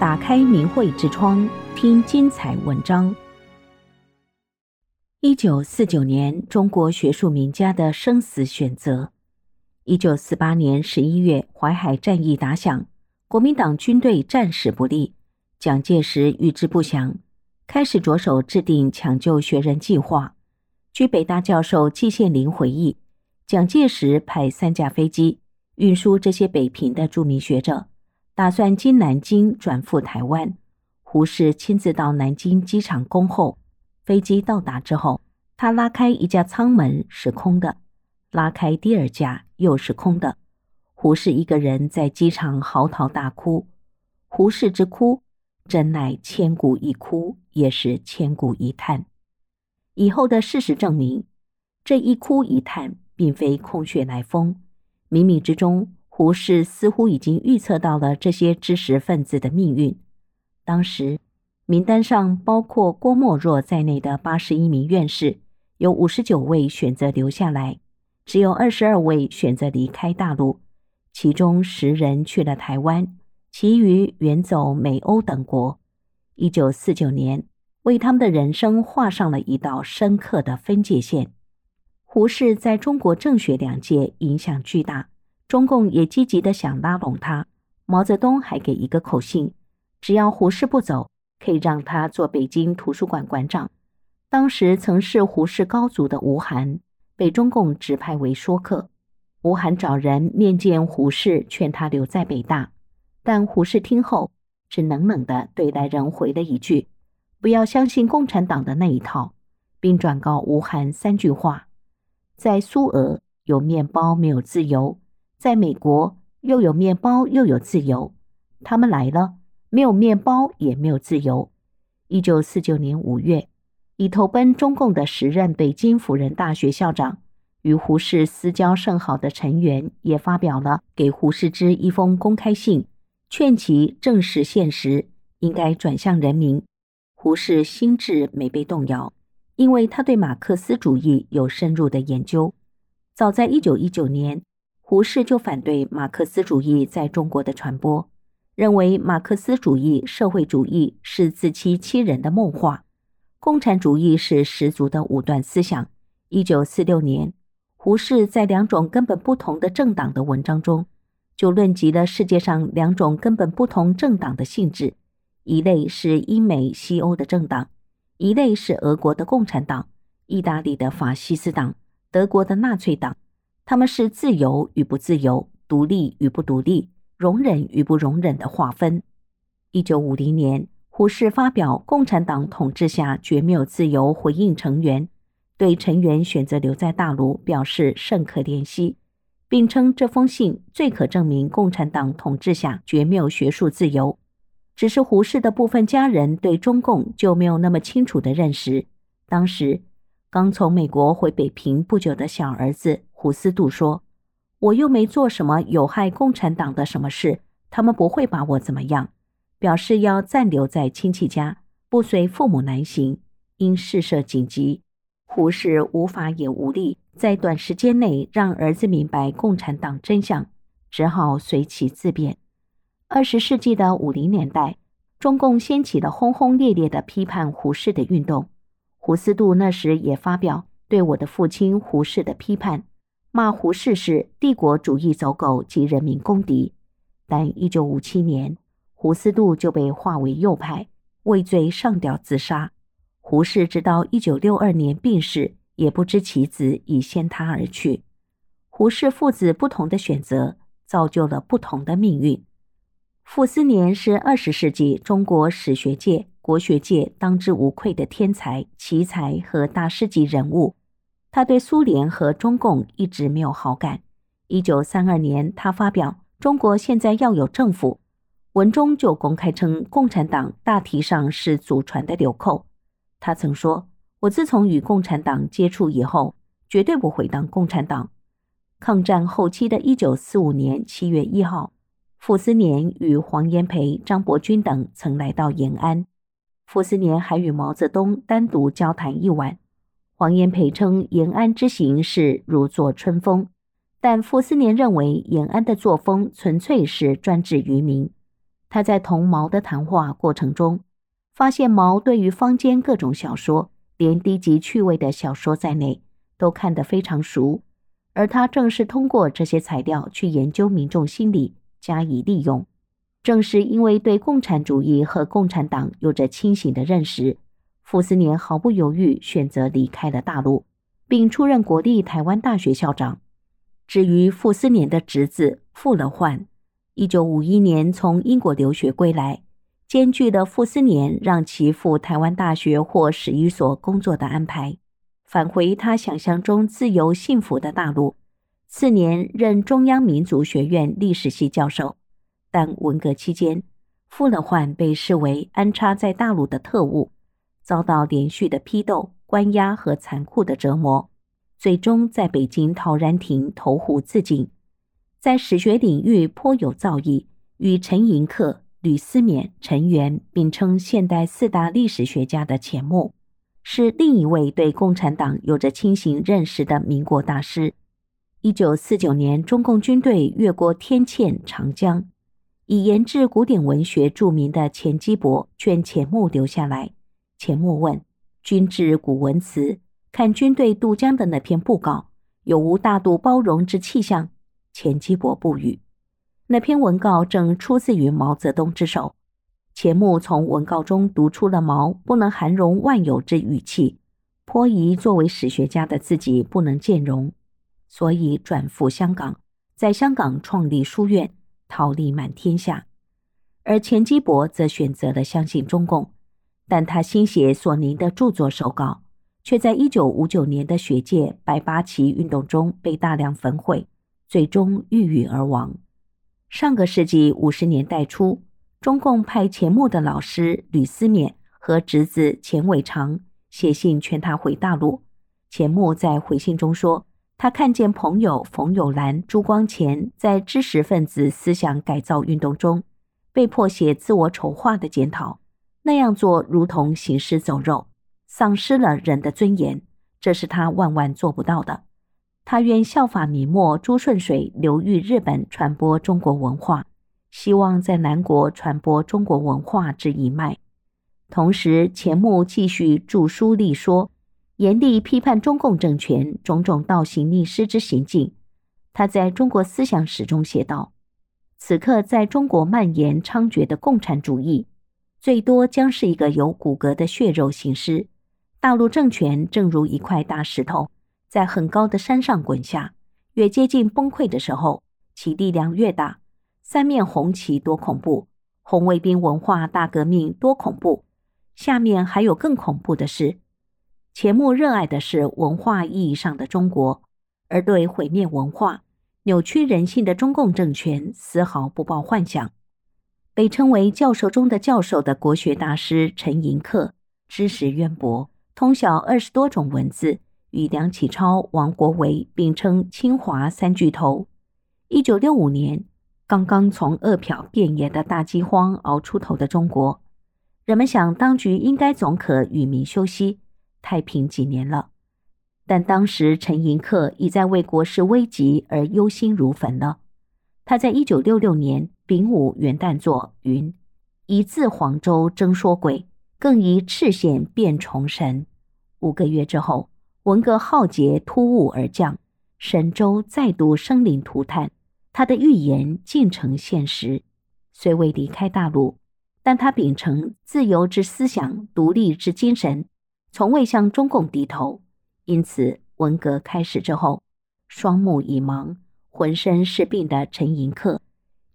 打开明慧之窗，听精彩文章。一九四九年，中国学术名家的生死选择。一九四八年十一月，淮海战役打响，国民党军队战事不利，蒋介石预知不详，开始着手制定抢救学人计划。据北大教授季羡林回忆，蒋介石派三架飞机运输这些北平的著名学者。打算经南京转赴台湾，胡适亲自到南京机场恭候。飞机到达之后，他拉开一架舱门是空的，拉开第二架又是空的。胡适一个人在机场嚎啕大哭。胡适之哭，真乃千古一哭，也是千古一叹。以后的事实证明，这一哭一叹并非空穴来风，冥冥之中。胡适似乎已经预测到了这些知识分子的命运。当时名单上包括郭沫若在内的八十一名院士，有五十九位选择留下来，只有二十二位选择离开大陆，其中十人去了台湾，其余远走美欧等国。一九四九年，为他们的人生画上了一道深刻的分界线。胡适在中国政学两界影响巨大。中共也积极地想拉拢他，毛泽东还给一个口信：只要胡适不走，可以让他做北京图书馆馆长。当时曾是胡适高足的吴晗被中共指派为说客，吴晗找人面见胡适，劝他留在北大，但胡适听后只冷冷地对来人回了一句：“不要相信共产党的那一套，并转告吴晗三句话：在苏俄有面包没有自由。”在美国，又有面包又有自由。他们来了，没有面包也没有自由。一九四九年五月，已投奔中共的时任北京辅仁大学校长，与胡适私交甚好的陈元也发表了给胡适之一封公开信，劝其正视现实，应该转向人民。胡适心智没被动摇，因为他对马克思主义有深入的研究。早在一九一九年。胡适就反对马克思主义在中国的传播，认为马克思主义社会主义是自欺欺人的梦话，共产主义是十足的武断思想。一九四六年，胡适在两种根本不同的政党的文章中，就论及了世界上两种根本不同政党的性质：一类是英美西欧的政党，一类是俄国的共产党、意大利的法西斯党、德国的纳粹党。他们是自由与不自由、独立与不独立、容忍与不容忍的划分。一九五零年，胡适发表《共产党统治下绝没有自由》回应成员，对成员选择留在大陆表示甚可怜惜，并称这封信最可证明共产党统治下绝没有学术自由。只是胡适的部分家人对中共就没有那么清楚的认识。当时刚从美国回北平不久的小儿子。胡思杜说：“我又没做什么有害共产党的什么事，他们不会把我怎么样。”表示要暂留在亲戚家，不随父母南行。因事涉紧急，胡适无法也无力在短时间内让儿子明白共产党真相，只好随其自便。二十世纪的五零年代，中共掀起了轰轰烈烈的批判胡适的运动。胡思杜那时也发表对我的父亲胡适的批判。骂胡适是帝国主义走狗及人民公敌，但一九五七年，胡思度就被划为右派，畏罪上吊自杀。胡适直到一九六二年病逝，也不知其子已先他而去。胡适父子不同的选择，造就了不同的命运。傅斯年是二十世纪中国史学界、国学界当之无愧的天才、奇才和大师级人物。他对苏联和中共一直没有好感。一九三二年，他发表《中国现在要有政府》文中就公开称，共产党大体上是祖传的流寇。他曾说：“我自从与共产党接触以后，绝对不会当共产党。”抗战后期的一九四五年七月一号，傅斯年与黄炎培、张伯钧等曾来到延安，傅斯年还与毛泽东单独交谈一晚。黄炎培称延安之行是如坐春风，但傅斯年认为延安的作风纯粹是专制愚民。他在同毛的谈话过程中，发现毛对于坊间各种小说，连低级趣味的小说在内，都看得非常熟，而他正是通过这些材料去研究民众心理，加以利用。正是因为对共产主义和共产党有着清醒的认识，傅斯年毫不犹豫选择离开了大陆，并出任国立台湾大学校长。至于傅斯年的侄子傅乐焕，一九五一年从英国留学归来，艰巨的傅斯年让其赴台湾大学或史语所工作的安排，返回他想象中自由幸福的大陆。次年任中央民族学院历史系教授，但文革期间，傅乐焕被视为安插在大陆的特务，遭到连续的批斗、关押和残酷的折磨。最终在北京陶然亭投湖自尽，在史学领域颇有造诣，与陈寅恪、吕思勉、陈元并称现代四大历史学家的钱穆，是另一位对共产党有着清醒认识的民国大师。一九四九年，中共军队越过天堑、长江，以研制古典文学著名的钱基博劝钱穆留下来。钱穆问：“军至古文辞。”看军队渡江的那篇布告，有无大度包容之气象？钱基博不语。那篇文告正出自于毛泽东之手。钱穆从文告中读出了毛不能含容万有之语气，颇疑作为史学家的自己不能见容，所以转赴香港，在香港创立书院，桃李满天下。而钱基博则选择了相信中共，但他新写所凝的著作手稿。却在一九五九年的学界百八旗运动中被大量焚毁，最终郁郁而亡。上个世纪五十年代初，中共派钱穆的老师吕思勉和侄子钱伟长写信劝他回大陆。钱穆在回信中说，他看见朋友冯友兰、朱光潜在知识分子思想改造运动中被迫写自我丑化的检讨，那样做如同行尸走肉。丧失了人的尊严，这是他万万做不到的。他愿效法明末朱顺水流寓日本，传播中国文化，希望在南国传播中国文化之一脉。同时，钱穆继续著书立说，严厉批判中共政权种种倒行逆施之行径。他在中国思想史中写道：“此刻在中国蔓延猖獗的共产主义，最多将是一个有骨骼的血肉行尸。”大陆政权正如一块大石头，在很高的山上滚下，越接近崩溃的时候，其力量越大。三面红旗多恐怖，红卫兵文化大革命多恐怖。下面还有更恐怖的事。钱穆热爱的是文化意义上的中国，而对毁灭文化、扭曲人性的中共政权丝毫不抱幻想。被称为教授中的教授的国学大师陈寅恪，知识渊博。通晓二十多种文字，与梁启超、王国维并称清华三巨头。一九六五年，刚刚从饿殍遍野的大饥荒熬出头的中国，人们想当局应该总可与民休息，太平几年了。但当时陈寅恪已在为国事危急而忧心如焚了。他在一九六六年丙午元旦作云：“宜自黄州征说鬼。”更宜赤县变崇神。五个月之后，文革浩劫突兀而降，神州再度生灵涂炭。他的预言竟成现实。虽未离开大陆，但他秉承自由之思想、独立之精神，从未向中共低头。因此，文革开始之后，双目已盲、浑身是病的陈寅恪，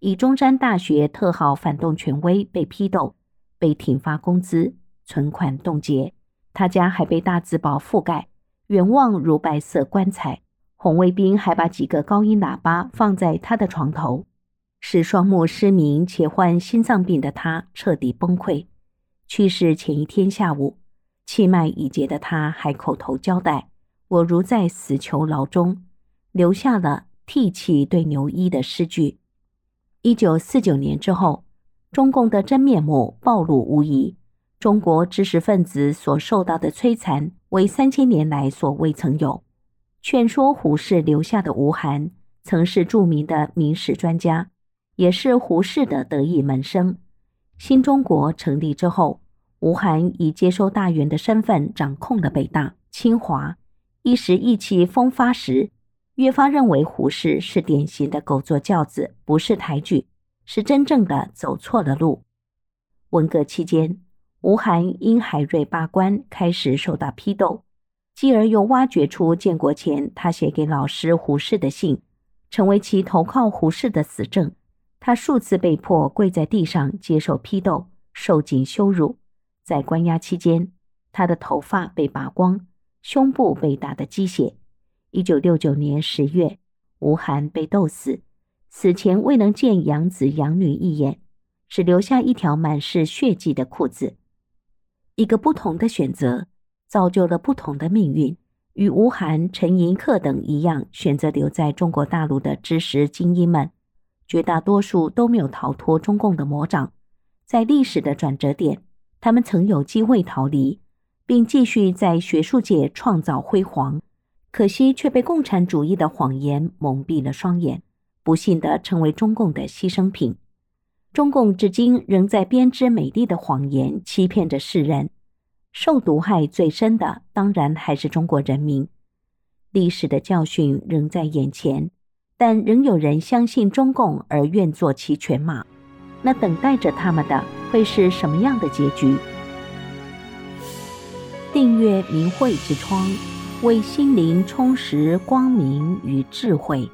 以中山大学特号反动权威被批斗。被停发工资，存款冻结，他家还被大字报覆盖，远望如白色棺材。红卫兵还把几个高音喇叭放在他的床头，使双目失明且患心脏病的他彻底崩溃。去世前一天下午，气脉已竭的他还口头交代：“我如在死囚牢中。”留下了涕泣对牛衣的诗句。一九四九年之后。中共的真面目暴露无遗，中国知识分子所受到的摧残为三千年来所未曾有。劝说胡适留下的吴晗，曾是著名的明史专家，也是胡适的得意门生，新中国成立之后，吴晗以接收大员的身份掌控了北大、清华，一时意气风发时，越发认为胡适是典型的狗坐轿子，不识抬举，是真正的走错了路。文革期间，吴晗因海瑞罢官开始受到批斗，继而又挖掘出建国前他写给老师胡适的信，成为其投靠胡适的死证。他数次被迫跪在地上接受批斗，受尽羞辱。在关押期间，他的头发被拔光，胸部被打得鸡血。一九六九年十月，吴晗被斗死，死前未能见养子养女一眼，只留下一条满是血迹的裤子。一个不同的选择，造就了不同的命运。与吴晗、陈寅恪等一样，选择留在中国大陆的知识精英们，绝大多数都没有逃脱中共的魔掌。在历史的转折点，他们曾有机会逃离，并继续在学术界创造辉煌，可惜却被共产主义的谎言蒙蔽了双眼，不幸地成为中共的牺牲品。中共至今仍在编织美丽的谎言，欺骗着世人。受毒害最深的，当然还是中国人民。历史的教训仍在眼前，但仍有人相信中共而愿做其犬马。那等待着他们的会是什么样的结局？订阅明慧之窗，为心灵充实光明与智慧。